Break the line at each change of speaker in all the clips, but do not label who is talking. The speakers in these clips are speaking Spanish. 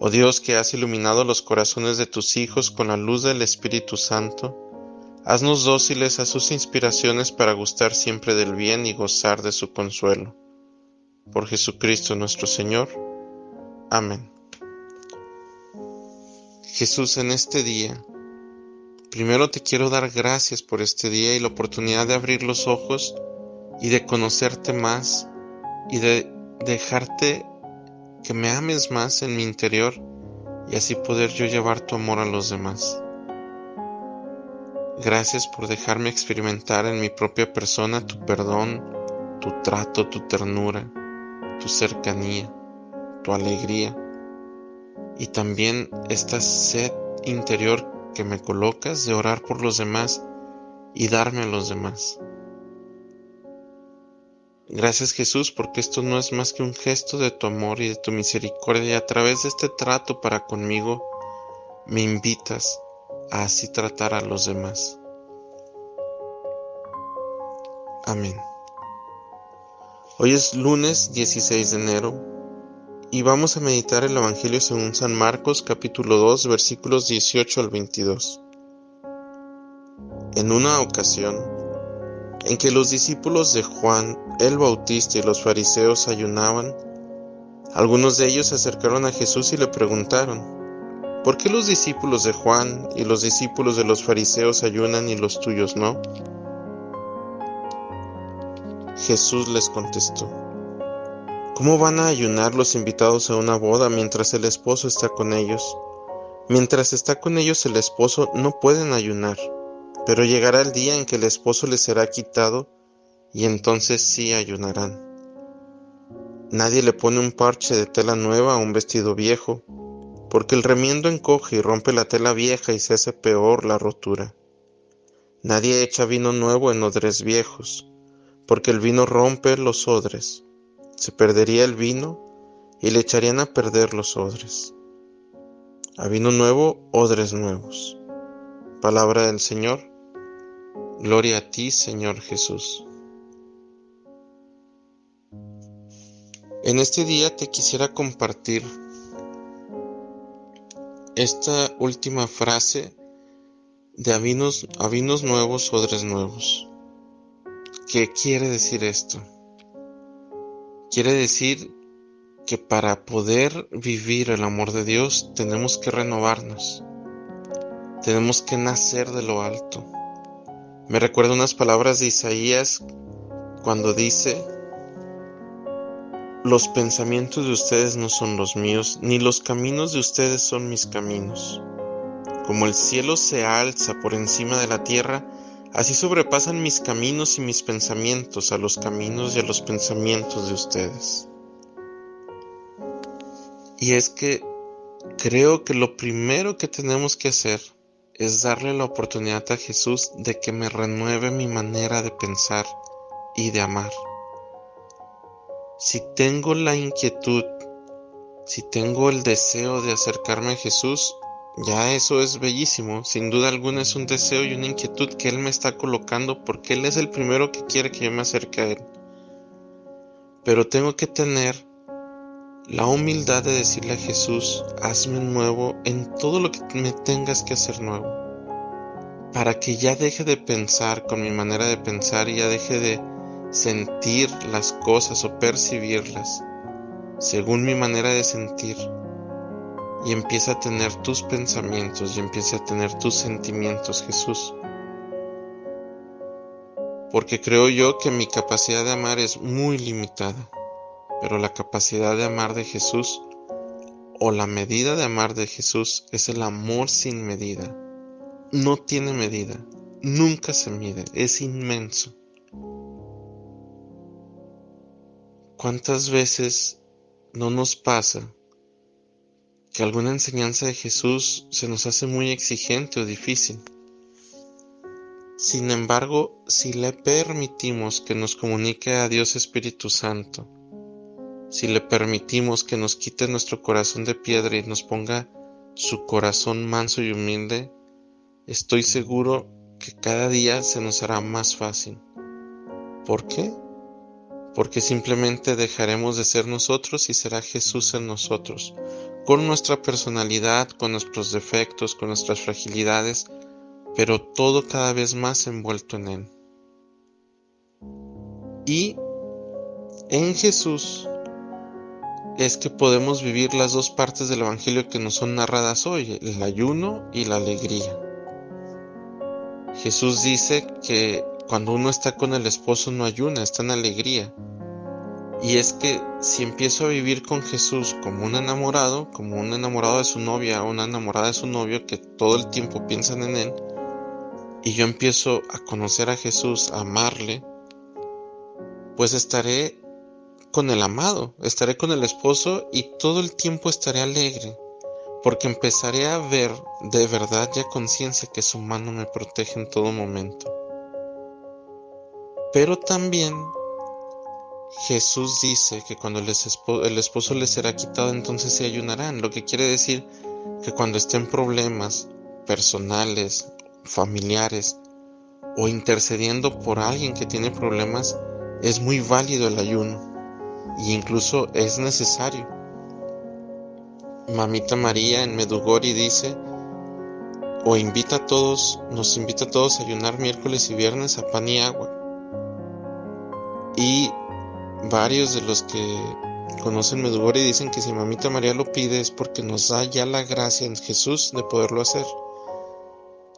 Oh Dios que has iluminado los corazones de tus hijos con la luz del Espíritu Santo, haznos dóciles a sus inspiraciones para gustar siempre del bien y gozar de su consuelo. Por Jesucristo nuestro Señor. Amén. Jesús, en este día, primero te quiero dar gracias por este día y la oportunidad de abrir los ojos y de conocerte más y de dejarte que me ames más en mi interior y así poder yo llevar tu amor a los demás. Gracias por dejarme experimentar en mi propia persona tu perdón, tu trato, tu ternura, tu cercanía, tu alegría y también esta sed interior que me colocas de orar por los demás y darme a los demás. Gracias Jesús porque esto no es más que un gesto de tu amor y de tu misericordia y a través de este trato para conmigo me invitas a así tratar a los demás. Amén. Hoy es lunes 16 de enero y vamos a meditar el Evangelio según San Marcos capítulo 2 versículos 18 al 22. En una ocasión, en que los discípulos de Juan el Bautista y los fariseos ayunaban, algunos de ellos se acercaron a Jesús y le preguntaron, ¿por qué los discípulos de Juan y los discípulos de los fariseos ayunan y los tuyos no? Jesús les contestó, ¿cómo van a ayunar los invitados a una boda mientras el esposo está con ellos? Mientras está con ellos el esposo no pueden ayunar. Pero llegará el día en que el esposo les será quitado y entonces sí ayunarán. Nadie le pone un parche de tela nueva a un vestido viejo, porque el remiendo encoge y rompe la tela vieja y se hace peor la rotura. Nadie echa vino nuevo en odres viejos, porque el vino rompe los odres. Se perdería el vino y le echarían a perder los odres. A vino nuevo, odres nuevos. Palabra del Señor. Gloria a ti, Señor Jesús. En este día te quisiera compartir esta última frase de avinos, avinos nuevos, odres nuevos. ¿Qué quiere decir esto? Quiere decir que para poder vivir el amor de Dios tenemos que renovarnos, tenemos que nacer de lo alto me recuerda unas palabras de Isaías cuando dice, los pensamientos de ustedes no son los míos, ni los caminos de ustedes son mis caminos. Como el cielo se alza por encima de la tierra, así sobrepasan mis caminos y mis pensamientos a los caminos y a los pensamientos de ustedes. Y es que creo que lo primero que tenemos que hacer es darle la oportunidad a Jesús de que me renueve mi manera de pensar y de amar. Si tengo la inquietud, si tengo el deseo de acercarme a Jesús, ya eso es bellísimo. Sin duda alguna es un deseo y una inquietud que Él me está colocando porque Él es el primero que quiere que yo me acerque a Él. Pero tengo que tener la humildad de decirle a Jesús, hazme nuevo en todo lo que me tengas que hacer nuevo, para que ya deje de pensar con mi manera de pensar y ya deje de sentir las cosas o percibirlas según mi manera de sentir y empiece a tener tus pensamientos y empiece a tener tus sentimientos, Jesús. Porque creo yo que mi capacidad de amar es muy limitada pero la capacidad de amar de Jesús o la medida de amar de Jesús es el amor sin medida. No tiene medida, nunca se mide, es inmenso. ¿Cuántas veces no nos pasa que alguna enseñanza de Jesús se nos hace muy exigente o difícil. Sin embargo, si le permitimos que nos comunique a Dios Espíritu Santo, si le permitimos que nos quite nuestro corazón de piedra y nos ponga su corazón manso y humilde, estoy seguro que cada día se nos hará más fácil. ¿Por qué? Porque simplemente dejaremos de ser nosotros y será Jesús en nosotros, con nuestra personalidad, con nuestros defectos, con nuestras fragilidades, pero todo cada vez más envuelto en Él. Y en Jesús es que podemos vivir las dos partes del Evangelio que nos son narradas hoy, el ayuno y la alegría. Jesús dice que cuando uno está con el esposo no ayuna, está en alegría. Y es que si empiezo a vivir con Jesús como un enamorado, como un enamorado de su novia una enamorada de su novio que todo el tiempo piensan en él, y yo empiezo a conocer a Jesús, a amarle, pues estaré con el amado, estaré con el esposo y todo el tiempo estaré alegre, porque empezaré a ver de verdad ya conciencia que su mano me protege en todo momento. Pero también Jesús dice que cuando el esposo, el esposo le será quitado, entonces se ayunarán, lo que quiere decir que cuando estén problemas personales familiares o intercediendo por alguien que tiene problemas, es muy válido el ayuno e incluso es necesario. Mamita María en Medugori dice, o invita a todos, nos invita a todos a ayunar miércoles y viernes a pan y agua. Y varios de los que conocen Medugori dicen que si Mamita María lo pide es porque nos da ya la gracia en Jesús de poderlo hacer.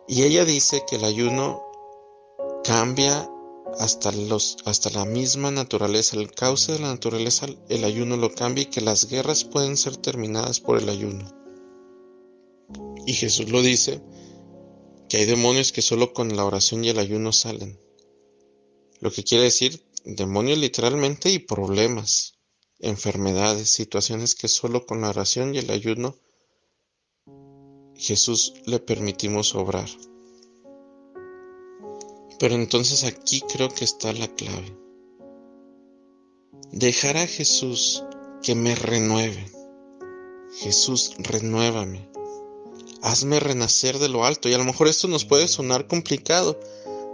Y ella dice que el ayuno cambia hasta, los, hasta la misma naturaleza, el cauce de la naturaleza, el ayuno lo cambia y que las guerras pueden ser terminadas por el ayuno. Y Jesús lo dice, que hay demonios que solo con la oración y el ayuno salen. Lo que quiere decir demonios literalmente y problemas, enfermedades, situaciones que solo con la oración y el ayuno Jesús le permitimos obrar. Pero entonces aquí creo que está la clave. Dejar a Jesús que me renueve. Jesús, renuévame. Hazme renacer de lo alto. Y a lo mejor esto nos puede sonar complicado.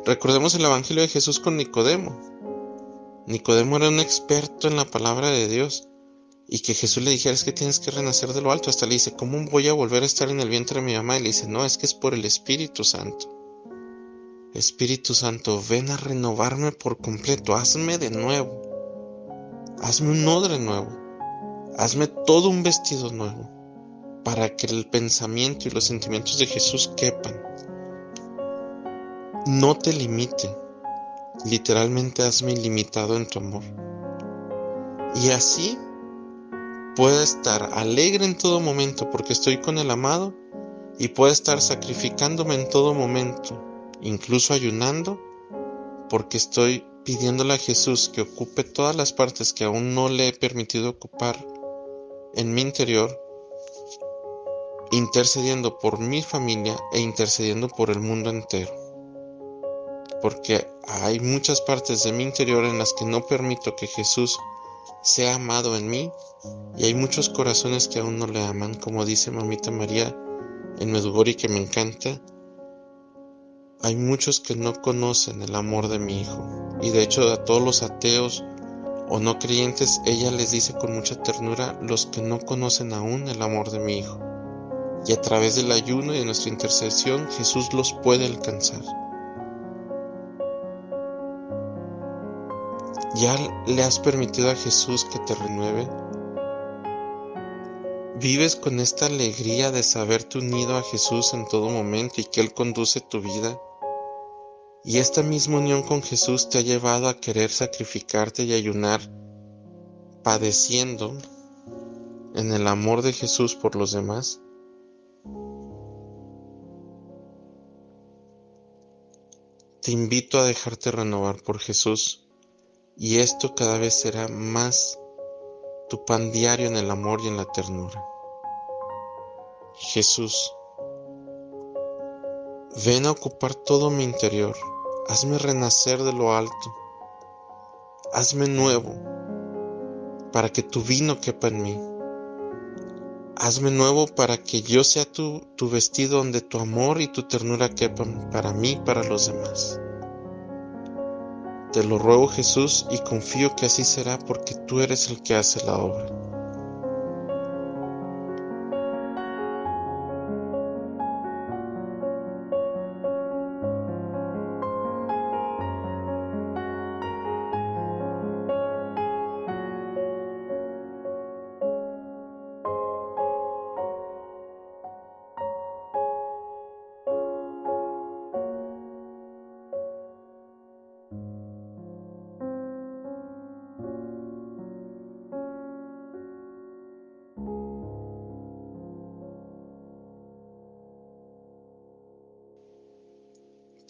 Recordemos el Evangelio de Jesús con Nicodemo. Nicodemo era un experto en la palabra de Dios y que Jesús le dijera es que tienes que renacer de lo alto. Hasta le dice, ¿cómo voy a volver a estar en el vientre de mi mamá? Y le dice, no, es que es por el Espíritu Santo. Espíritu Santo, ven a renovarme por completo, hazme de nuevo. Hazme un odre nuevo. Hazme todo un vestido nuevo para que el pensamiento y los sentimientos de Jesús quepan. No te limite. Literalmente hazme ilimitado en tu amor. Y así pueda estar alegre en todo momento porque estoy con el amado y pueda estar sacrificándome en todo momento, incluso ayunando, porque estoy pidiéndole a Jesús que ocupe todas las partes que aún no le he permitido ocupar en mi interior, intercediendo por mi familia e intercediendo por el mundo entero. Porque hay muchas partes de mi interior en las que no permito que Jesús sea amado en mí y hay muchos corazones que aún no le aman, como dice mamita María en Medugori que me encanta. Hay muchos que no conocen el amor de mi hijo y de hecho a todos los ateos o no creyentes ella les dice con mucha ternura los que no conocen aún el amor de mi hijo. Y a través del ayuno y de nuestra intercesión Jesús los puede alcanzar. ¿Ya le has permitido a Jesús que te renueve? ¿Vives con esta alegría de saberte unido a Jesús en todo momento y que Él conduce tu vida? ¿Y esta misma unión con Jesús te ha llevado a querer sacrificarte y ayunar, padeciendo en el amor de Jesús por los demás? Te invito a dejarte renovar por Jesús y esto cada vez será más tu pan diario en el amor y en la ternura. Jesús, ven a ocupar todo mi interior, hazme renacer de lo alto, hazme nuevo, para que tu vino quepa en mí. Hazme nuevo para que yo sea tu, vestido donde tu amor y tu ternura quepan para mí y para los demás. Te lo ruego Jesús y confío que así será porque tú eres el que hace la obra.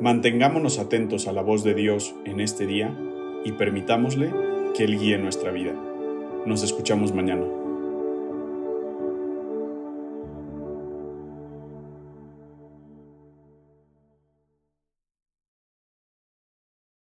Mantengámonos atentos a la voz de Dios en este día y permitámosle que Él guíe nuestra vida. Nos escuchamos mañana.